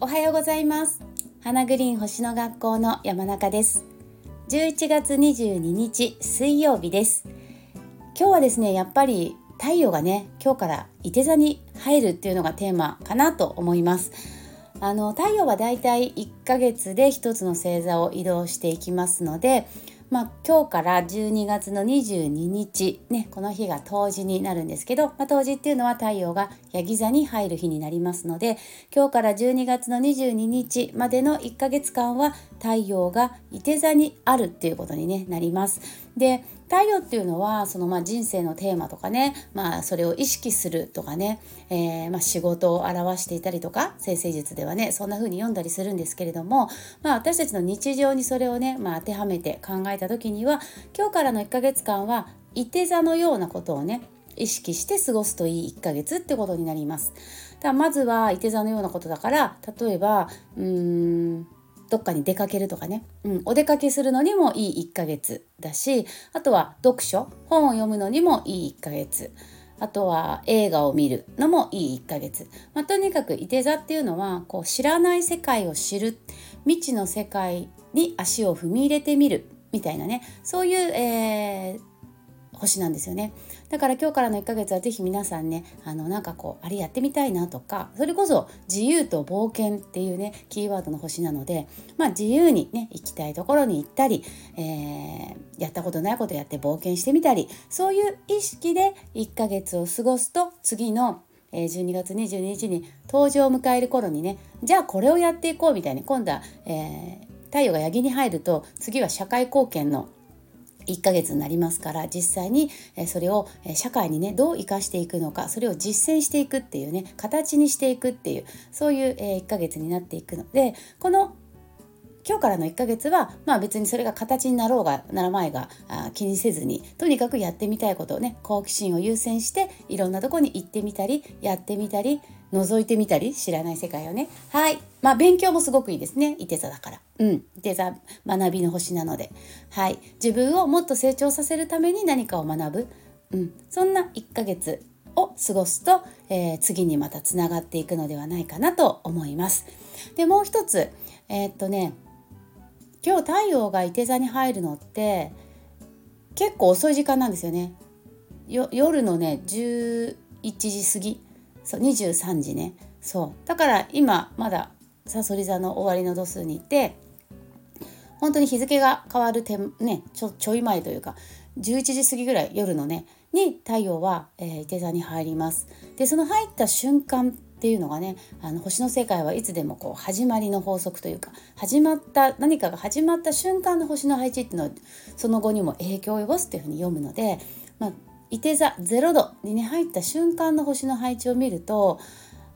おはようございます。花グリーン星の学校の山中です。11月22日水曜日です。今日はですねやっぱり太陽がね今日から伊手座に入るっていうのがテーマかなと思います。あの太陽はだいたい1ヶ月で1つの星座を移動していきますのでまあ、今日から12月の22日、ね、この日が冬至になるんですけど、まあ、冬至っていうのは太陽がヤギ座に入る日になりますので今日から12月の22日までの1ヶ月間は太陽が伊手座にあるっていうことに、ね、なります。で太陽っていうのはそのまあ人生のテーマとかね、まあ、それを意識するとかね、えー、まあ仕事を表していたりとか先生術ではねそんな風に読んだりするんですけれども、まあ、私たちの日常にそれをね、まあ、当てはめて考えた時には今日からの1ヶ月間は伊手座のようなことをね意識して過ごすといい1ヶ月ってことになります。だまずは伊手座のようなことだから例えばうーんどっかに出かけるとかね、うん、お出かけするのにもいい1ヶ月だしあとは読書本を読むのにもいい1ヶ月。あとは映画を見るのもいい1ヶ月、まあ、とにかくいて座っていうのはこう知らない世界を知る未知の世界に足を踏み入れてみるみたいなね。そういう、えー、星なんですよね。だから今日からの1ヶ月は是非皆さんねあのなんかこうあれやってみたいなとかそれこそ自由と冒険っていうねキーワードの星なのでまあ自由にね行きたいところに行ったり、えー、やったことないことやって冒険してみたりそういう意識で1ヶ月を過ごすと次の12月22日に登場を迎える頃にねじゃあこれをやっていこうみたいに今度は、えー、太陽がヤギに入ると次は社会貢献の1ヶ月になりますから実際にそれを社会にねどう生かしていくのかそれを実践していくっていうね形にしていくっていうそういう1ヶ月になっていくのでこの今日からの1ヶ月は、まあ、別にそれが形になろうがならまいがあ気にせずにとにかくやってみたいことをね好奇心を優先していろんなとこに行ってみたりやってみたり覗いてみたり知らない世界をね。はい。まあ勉強もすごくいいですね。いて座だから。うん。いて座学びの星なので。はい。自分をもっと成長させるために何かを学ぶ、うん、そんな1ヶ月を過ごすと、えー、次にまたつながっていくのではないかなと思います。でもう一つ。えー、っとね。今日太陽がいて座に入るのって結構遅い時間なんですよね。夜のね11時過ぎ。そう23時ね。そう。だから今まださそり座の終わりの度数にいて本当に日付が変わるて、ね、ちょちょい前というか11時過ぎぐらい夜のねに太陽は、えー、伊手座に入ります。でその入った瞬間っていうのがねあの星の世界はいつでもこう始まりの法則というか始まった何かが始まった瞬間の星の配置っていうのはその後にも影響を及ぼすっていうふうに読むので、まあ、いて座0度にね入った瞬間の星の配置を見ると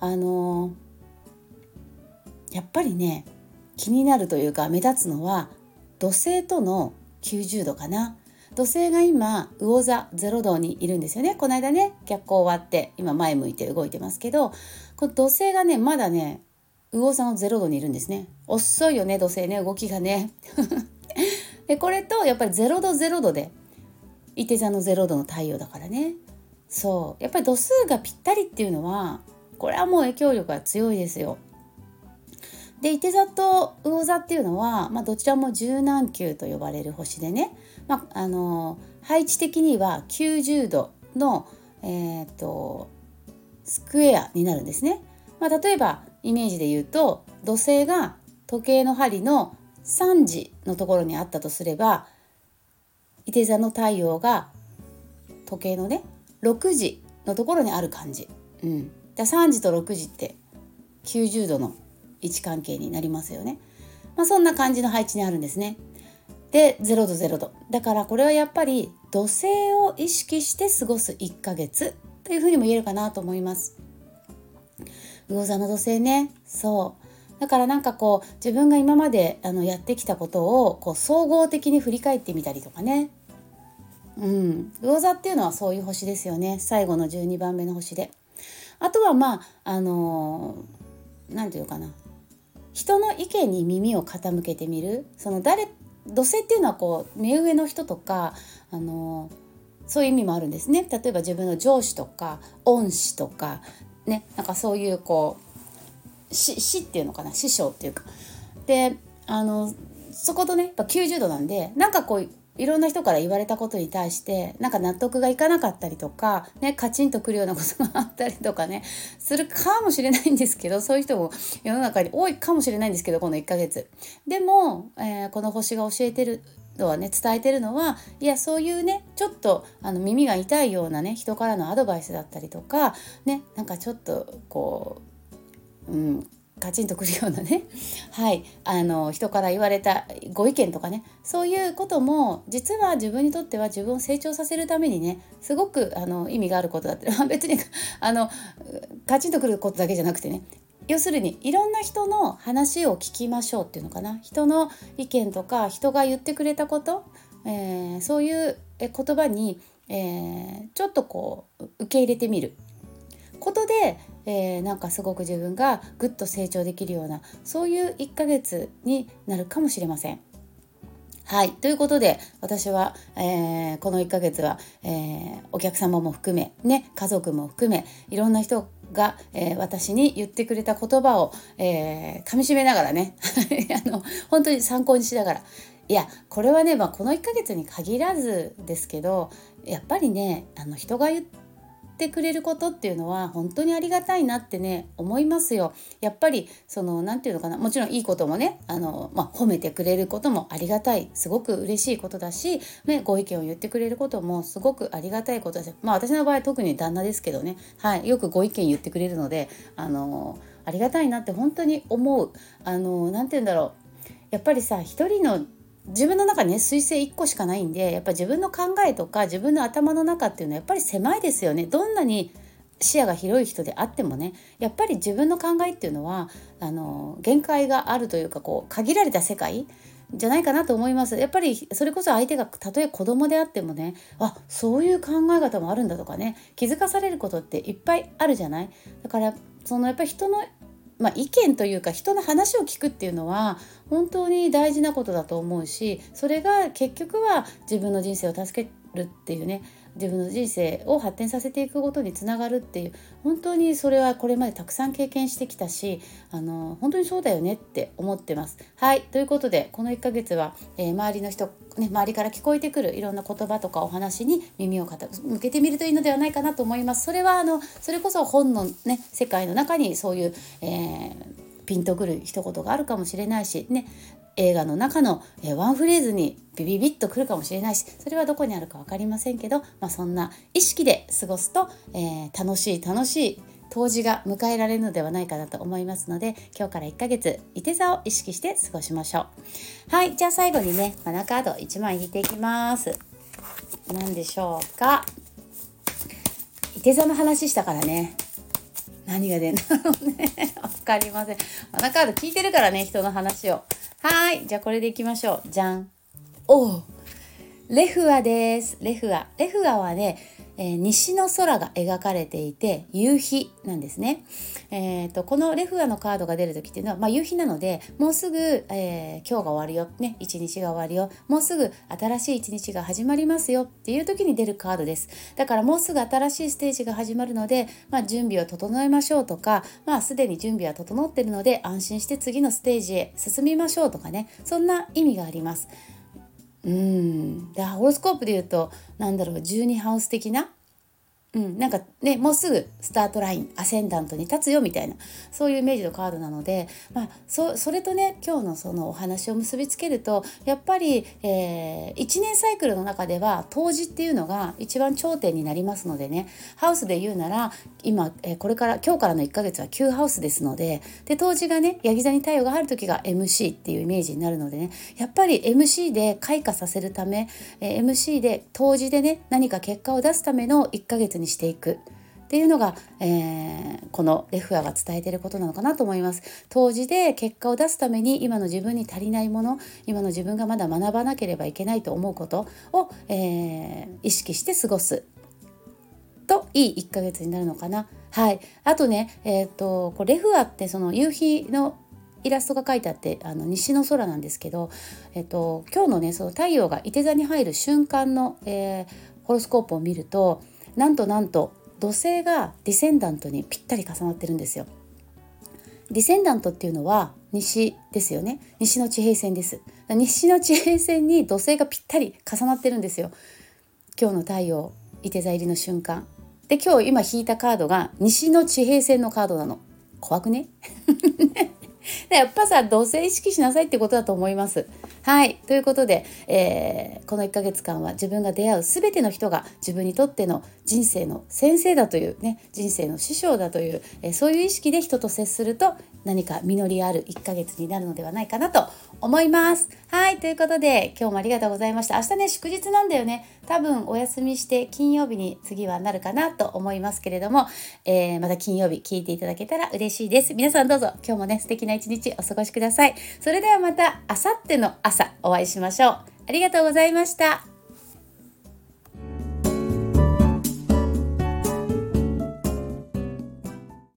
あのー、やっぱりね気になるというか目立つのは土星との90度かな。土星が今魚座0度にいるんですよね。この間ね逆光終わって今前向いて動いてますけどこの土星がねまだね魚座の0度にいるんですね。遅いよね土星ね。動きがね。でこれとやっぱり0度0度で伊手座の0度の太陽だからね。そう。やっぱり度数がぴったりっていうのはこれはもう影響力が強いですよ。で伊手座と魚座っていうのは、まあ、どちらも柔軟球と呼ばれる星でね、まあ、あの配置的には90度の、えーと、スクエアになるんですね。まあ、例えばイメージで言うと土星が時計の針の3時のところにあったとすれば伊手座の太陽が時計のね6時のところにある感じ。うん、だ3時と6時って90度の位置関係になりますよね。まあ、そんな感じの配置にあるんですね。で0度0度だからこれはやっぱり土星を意識して過ごす1ヶ月というふうにも言えるかなと思います。魚座の土星ね。そう。だからなんかこう自分が今まであのやってきたことをこう総合的に振り返ってみたりとかね。うん。魚座っていうのはそういう星ですよね。最後の12番目の星で。あとはまああの何、ー、て言うかな。人の意見に耳を傾けてみる。その誰土星っていうのはこう目上の人とかあのそういう意味もあるんですね。例えば自分の上司とか恩師とかねなんかそういうこう師っていうのかな？師匠っていうか。であのそことねやっぱ90度なんでなんかこういろんな人から言われたことに対してなんか納得がいかなかったりとか、ね、カチンとくるようなことがあったりとかねするかもしれないんですけどそういう人も世の中に多いかもしれないんですけどこの1ヶ月。でも、えー、この星が教えてるのはね伝えてるのはいやそういうねちょっとあの耳が痛いようなね人からのアドバイスだったりとかねなんかちょっとこう、うん、カチンとくるようなね。はい。あの人から言われたご意見とかね。そういうことも実は自分にとっては自分を成長させるためにねすごくあの意味があることだって 別にあのカチンとくることだけじゃなくてね。要するにいろんな人の話を聞きましょうっていうのかな。人の意見とか人が言ってくれたこと、えー、そういう言葉に、えー、ちょっとこう受け入れてみる。ことでえー、なんかすごく自分がぐっと成長できるようなそういう1ヶ月になるかもしれません。はいということで私は、えー、この1ヶ月は、えー、お客様も含め、ね、家族も含めいろんな人が、えー、私に言ってくれた言葉を、えー、噛みしめながらね あの本当に参考にしながらいやこれはね、まあ、この1ヶ月に限らずですけどやっぱりねあの人が言ってってくれることっていうのは本当にありがたいなってね思いますよ。やっぱりその何て言うのかなもちろんいいこともねあの、まあ、褒めてくれることもありがたいすごく嬉しいことだし、ね、ご意見を言ってくれることもすごくありがたいことですまあ私の場合特に旦那ですけどね、はい、よくご意見言ってくれるのであのありがたいなって本当に思う。あのなて言うんだろうやっぱりさ一人の自分の中にね彗星1個しかないんでやっぱ自分の考えとか自分の頭の中っていうのはやっぱり狭いですよね。どんなに視野が広い人であってもねやっぱり自分の考えっていうのはあの限界があるというかこう限られた世界じゃないかなと思います。やっぱりそれこそ相手がたとえ子供であってもねあそういう考え方もあるんだとかね気づかされることっていっぱいあるじゃない？だからそのやっぱり人のまあ、意見というか人の話を聞くっていうのは本当に大事なことだと思うしそれが結局は自分の人生を助けるっていうね自分の人生を発展させていくことにつながるっていう本当にそれはこれまでたくさん経験してきたしあの本当にそうだよねって思ってます。はいということでこの1ヶ月は、えー、周りの人、ね、周りから聞こえてくるいろんな言葉とかお話に耳を向けてみるといいのではないかなと思います。それはあのそれこそ本の、ね、世界の中にそういう、えーピンとくる一言があるかもしれないしね映画の中の、えワンフレーズにビビビッとくるかもしれないしそれはどこにあるか分かりませんけど、まあ、そんな意識で過ごすと、えー、楽しい楽しい冬至が迎えられるのではないかなと思いますので今日から1ヶ月いて座を意識して過ごしましょう。はいじゃあ最後にねマナカード1枚引いていきます。何でしょうか？いて座の話したからね。何が出んだろうね。分かりません。マナカード聞いてるからね人の話を。はい。じゃあこれでいきましょう。じゃん。おおレフアです。レフア。レフアはね、えー、西の空が描かれていて夕日なんですね。えーと、このレフアのカードが出る時っていうのは、まあ、夕日なのでもうすぐ、えー、今日が終わるよ、ね、一日が終わるよもうすぐ新しい一日が始まりますよっていう時に出るカードですだからもうすぐ新しいステージが始まるので、まあ、準備を整えましょうとか、まあ、すでに準備は整ってるので安心して次のステージへ進みましょうとかねそんな意味があります。うん。でホロスコープで言うとなんだろう12ハウス的なうん、なんかねもうすぐスタートラインアセンダントに立つよみたいなそういうイメージのカードなので、まあ、そそれとね今日のそのお話を結びつけるとやっぱり、えー、1年サイクルの中では冬至っていうのが一番頂点になりますのでねハウスで言うなら今、えー、これから今日からの1ヶ月は旧ハウスですのでで冬至がねヤギ座に太陽が入る時が MC っていうイメージになるのでねやっぱり MC で開花させるため、えー、MC で冬至でね何か結果を出すための1ヶ月にしていくっていうのが、えー、このレフアが伝えていることなのかなと思います。当時で結果を出すために今の自分に足りないもの今の自分がまだ学ばなければいけないと思うことを、えー、意識して過ごすといい1ヶ月になるのかな。はい、あとね、えーと、こレフアってその夕日のイラストが書いてあってあの西の空なんですけど、えっと、今日のねその太陽がいて座に入る瞬間の、えー、ホロスコープを見るとなんとなんと土星がディセンダントにぴったり重なってるんですよ。ディセンダントっていうのは西ですよね。西の地平線です。西の地平線に土星がぴったり重なってるんですよ。今日の太陽伊手座入りの瞬間。で今日今引いたカードが西の地平線のカードなの。怖くね？やっぱさ土星意識しなさいってことだと思います。はいということで、えー、この1ヶ月間は自分が出会う全ての人が自分にとっての人生の先生だというね人生の師匠だという、えー、そういう意識で人と接すると何か実りある1ヶ月になるのではないかなと思います。はいということで今日もありがとうございました。明日ね祝日なんだよね。多分お休みして金曜日に次はなるかなと思いますけれども、えー、また金曜日聞いていただけたら嬉しいです。皆さんどうぞ今日もね素敵な一日お過ごしください。それではまた明後日の朝お会いしましょう。ありがとうございました。